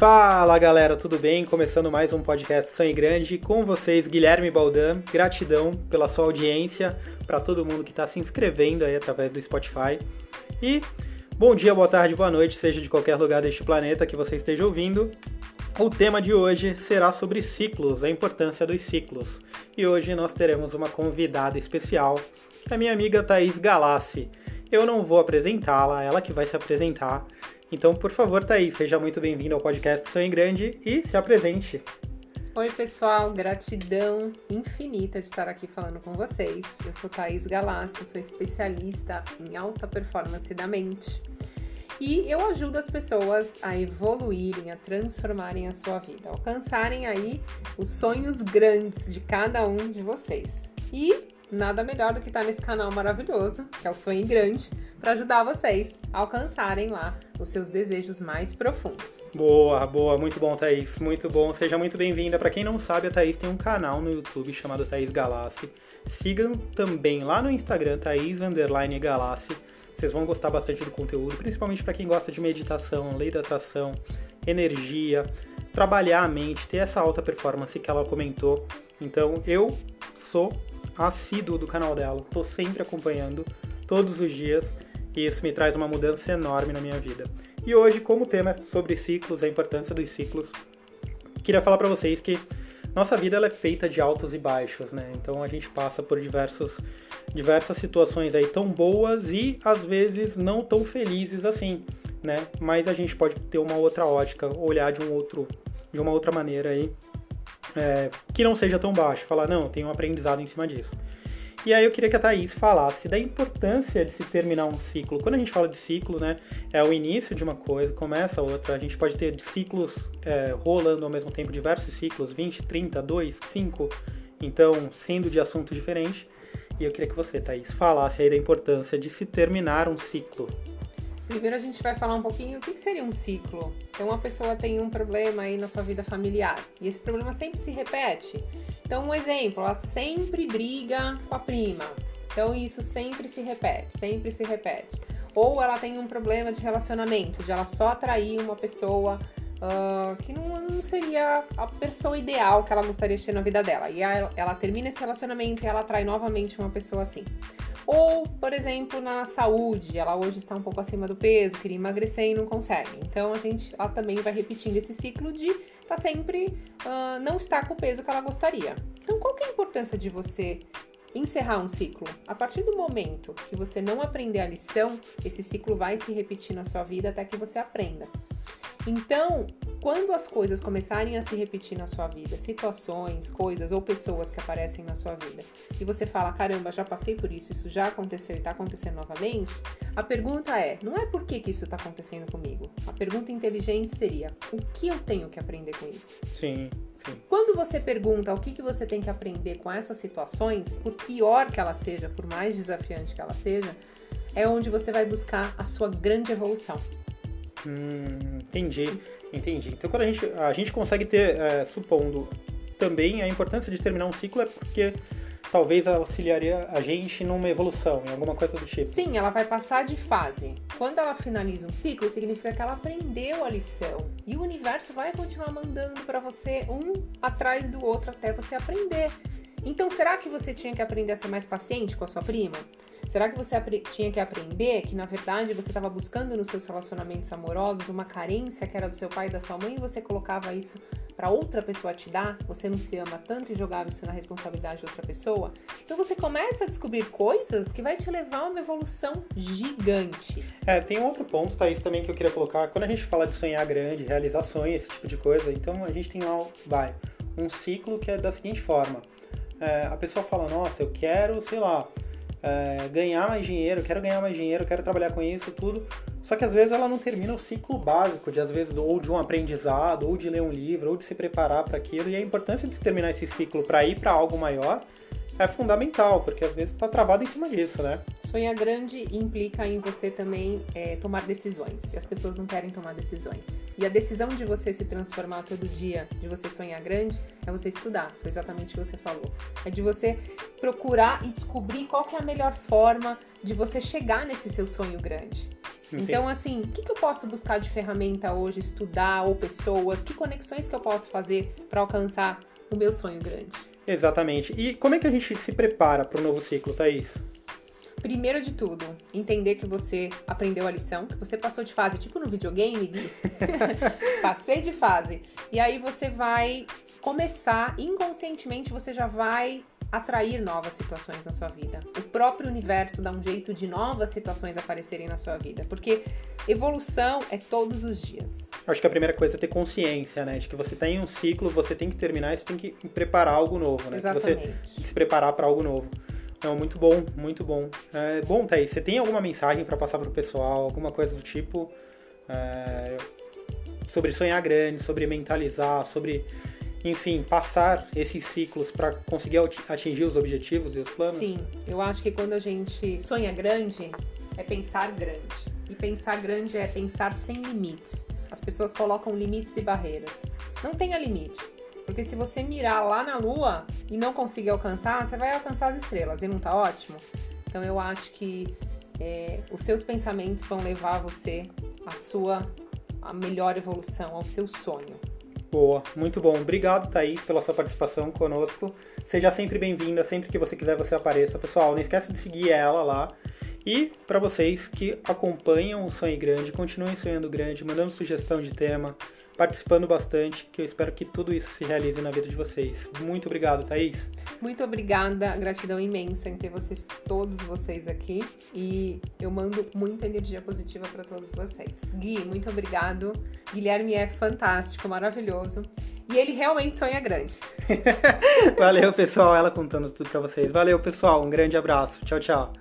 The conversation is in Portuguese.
Fala galera, tudo bem? Começando mais um podcast Sonho Grande com vocês, Guilherme Baldan. Gratidão pela sua audiência, para todo mundo que está se inscrevendo aí através do Spotify. E bom dia, boa tarde, boa noite, seja de qualquer lugar deste planeta que você esteja ouvindo. O tema de hoje será sobre ciclos, a importância dos ciclos. E hoje nós teremos uma convidada especial, a minha amiga Thaís Galassi. Eu não vou apresentá-la, ela que vai se apresentar. Então, por favor, Thaís, seja muito bem-vindo ao podcast Sonho Grande e se apresente. Oi, pessoal, gratidão infinita de estar aqui falando com vocês. Eu sou Thaís Galassi, sou especialista em alta performance da mente. E eu ajudo as pessoas a evoluírem, a transformarem a sua vida, alcançarem aí os sonhos grandes de cada um de vocês. E nada melhor do que estar nesse canal maravilhoso, que é o Sonho Grande, para ajudar vocês a alcançarem lá os seus desejos mais profundos. Boa, boa, muito bom, Thaís, muito bom. Seja muito bem-vinda. Para quem não sabe, a Thaís tem um canal no YouTube chamado Thaís Galassi. Sigam também lá no Instagram, Thaís Underline Galassi. Vocês vão gostar bastante do conteúdo, principalmente para quem gosta de meditação, lei da atração, energia, trabalhar a mente, ter essa alta performance que ela comentou. Então, eu sou assíduo do canal dela, estou sempre acompanhando todos os dias e isso me traz uma mudança enorme na minha vida. E hoje, como o tema é sobre ciclos, a importância dos ciclos, queria falar para vocês que nossa vida ela é feita de altos e baixos, né? Então a gente passa por diversos, diversas situações aí tão boas e às vezes não tão felizes assim, né? Mas a gente pode ter uma outra ótica, olhar de um outro, de uma outra maneira aí, é, que não seja tão baixo. Falar não, tem um aprendizado em cima disso. E aí eu queria que a Thaís falasse da importância de se terminar um ciclo. Quando a gente fala de ciclo, né, é o início de uma coisa, começa outra. A gente pode ter ciclos é, rolando ao mesmo tempo, diversos ciclos, 20, 30, 2, 5, então sendo de assunto diferente. E eu queria que você, Thaís, falasse aí da importância de se terminar um ciclo. Primeiro a gente vai falar um pouquinho o que seria um ciclo. Então uma pessoa tem um problema aí na sua vida familiar e esse problema sempre se repete. Então, um exemplo, ela sempre briga com a prima. Então, isso sempre se repete, sempre se repete. Ou ela tem um problema de relacionamento, de ela só atrair uma pessoa uh, que não, não, seria a pessoa ideal que ela gostaria de ter na vida dela. E ela, ela termina esse relacionamento e ela atrai novamente uma pessoa assim. Ou, por exemplo, na saúde, ela hoje está um pouco acima do peso, queria emagrecer e não consegue. Então a gente ela também vai repetindo esse ciclo de tá sempre uh, não estar com o peso que ela gostaria. Então, qual que é a importância de você encerrar um ciclo? A partir do momento que você não aprender a lição, esse ciclo vai se repetir na sua vida até que você aprenda. Então, quando as coisas começarem a se repetir na sua vida, situações, coisas ou pessoas que aparecem na sua vida, e você fala, caramba, já passei por isso, isso já aconteceu e está acontecendo novamente, a pergunta é, não é por que, que isso está acontecendo comigo. A pergunta inteligente seria, o que eu tenho que aprender com isso? Sim, sim. Quando você pergunta o que, que você tem que aprender com essas situações, por pior que ela seja, por mais desafiante que ela seja, é onde você vai buscar a sua grande evolução. Hum, entendi. Entendi. Então, quando a gente, a gente consegue ter, é, supondo também a importância de terminar um ciclo é porque talvez auxiliaria a gente numa evolução, em alguma coisa do tipo. Sim, ela vai passar de fase. Quando ela finaliza um ciclo, significa que ela aprendeu a lição. E o universo vai continuar mandando para você um atrás do outro até você aprender. Então, será que você tinha que aprender a ser mais paciente com a sua prima? Será que você tinha que aprender que, na verdade, você estava buscando nos seus relacionamentos amorosos uma carência que era do seu pai e da sua mãe e você colocava isso para outra pessoa te dar? Você não se ama tanto e jogava isso na responsabilidade de outra pessoa? Então você começa a descobrir coisas que vai te levar a uma evolução gigante. É, tem um outro ponto, Thaís, também que eu queria colocar. Quando a gente fala de sonhar grande, realizar sonhos, esse tipo de coisa, então a gente tem lá, vai, um ciclo que é da seguinte forma. É, a pessoa fala, nossa, eu quero, sei lá, é, ganhar mais dinheiro, quero ganhar mais dinheiro, quero trabalhar com isso, tudo. Só que às vezes ela não termina o ciclo básico de às vezes ou de um aprendizado, ou de ler um livro, ou de se preparar para aquilo. E a importância de terminar esse ciclo para ir para algo maior é fundamental, porque às vezes está travado em cima disso, né? Sonhar grande implica em você também é, tomar decisões. E as pessoas não querem tomar decisões. E a decisão de você se transformar todo dia, de você sonhar grande, é você estudar. Foi exatamente o que você falou. É de você procurar e descobrir qual é a melhor forma de você chegar nesse seu sonho grande. Entendi. Então, assim, o que, que eu posso buscar de ferramenta hoje, estudar ou pessoas? Que conexões que eu posso fazer para alcançar o meu sonho grande? Exatamente. E como é que a gente se prepara para o novo ciclo, Thaís? Primeiro de tudo, entender que você aprendeu a lição, que você passou de fase, tipo no videogame, Gui. Passei de fase. E aí você vai começar, inconscientemente, você já vai atrair novas situações na sua vida. O próprio universo dá um jeito de novas situações aparecerem na sua vida, porque evolução é todos os dias. Acho que a primeira coisa é ter consciência, né, de que você tem um ciclo, você tem que terminar, você tem que preparar algo novo, né? Exatamente. Você tem que se preparar para algo novo. Não, muito bom, muito bom. É, bom, Thaís, você tem alguma mensagem para passar pro pessoal, alguma coisa do tipo é, sobre sonhar grande, sobre mentalizar, sobre enfim, passar esses ciclos para conseguir atingir os objetivos e os planos? Sim, eu acho que quando a gente sonha grande, é pensar grande. E pensar grande é pensar sem limites. As pessoas colocam limites e barreiras. Não tenha limite. Porque se você mirar lá na lua e não conseguir alcançar, você vai alcançar as estrelas e não tá ótimo? Então eu acho que é, os seus pensamentos vão levar você à sua melhor evolução, ao seu sonho. Boa, muito bom. Obrigado, Thaís, pela sua participação conosco. Seja sempre bem-vinda, sempre que você quiser você apareça. Pessoal, não esqueça de seguir ela lá. E para vocês que acompanham o Sonho Grande, continuem sonhando grande, mandando sugestão de tema, participando bastante, que eu espero que tudo isso se realize na vida de vocês. Muito obrigado, Thaís. Muito obrigada, gratidão imensa em ter vocês, todos vocês aqui. E eu mando muita energia positiva para todos vocês. Gui, muito obrigado. Guilherme é fantástico, maravilhoso. E ele realmente sonha grande. Valeu, pessoal. Ela contando tudo para vocês. Valeu, pessoal. Um grande abraço. Tchau, tchau.